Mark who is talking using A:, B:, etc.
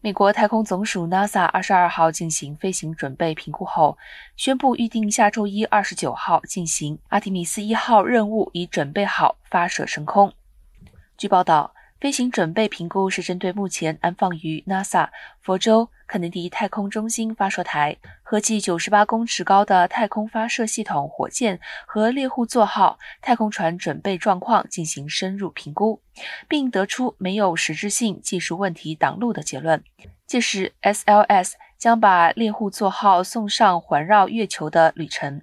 A: 美国太空总署 NASA 二十二号进行飞行准备评估后，宣布预定下周一二十九号进行阿提米斯一号任务，已准备好发射升空。据报道。飞行准备评估是针对目前安放于 NASA 佛州肯尼迪太空中心发射台合计九十八公尺高的太空发射系统火箭和猎户座号太空船准备状况进行深入评估，并得出没有实质性技术问题挡路的结论。届时，SLS 将把猎户座号送上环绕月球的旅程。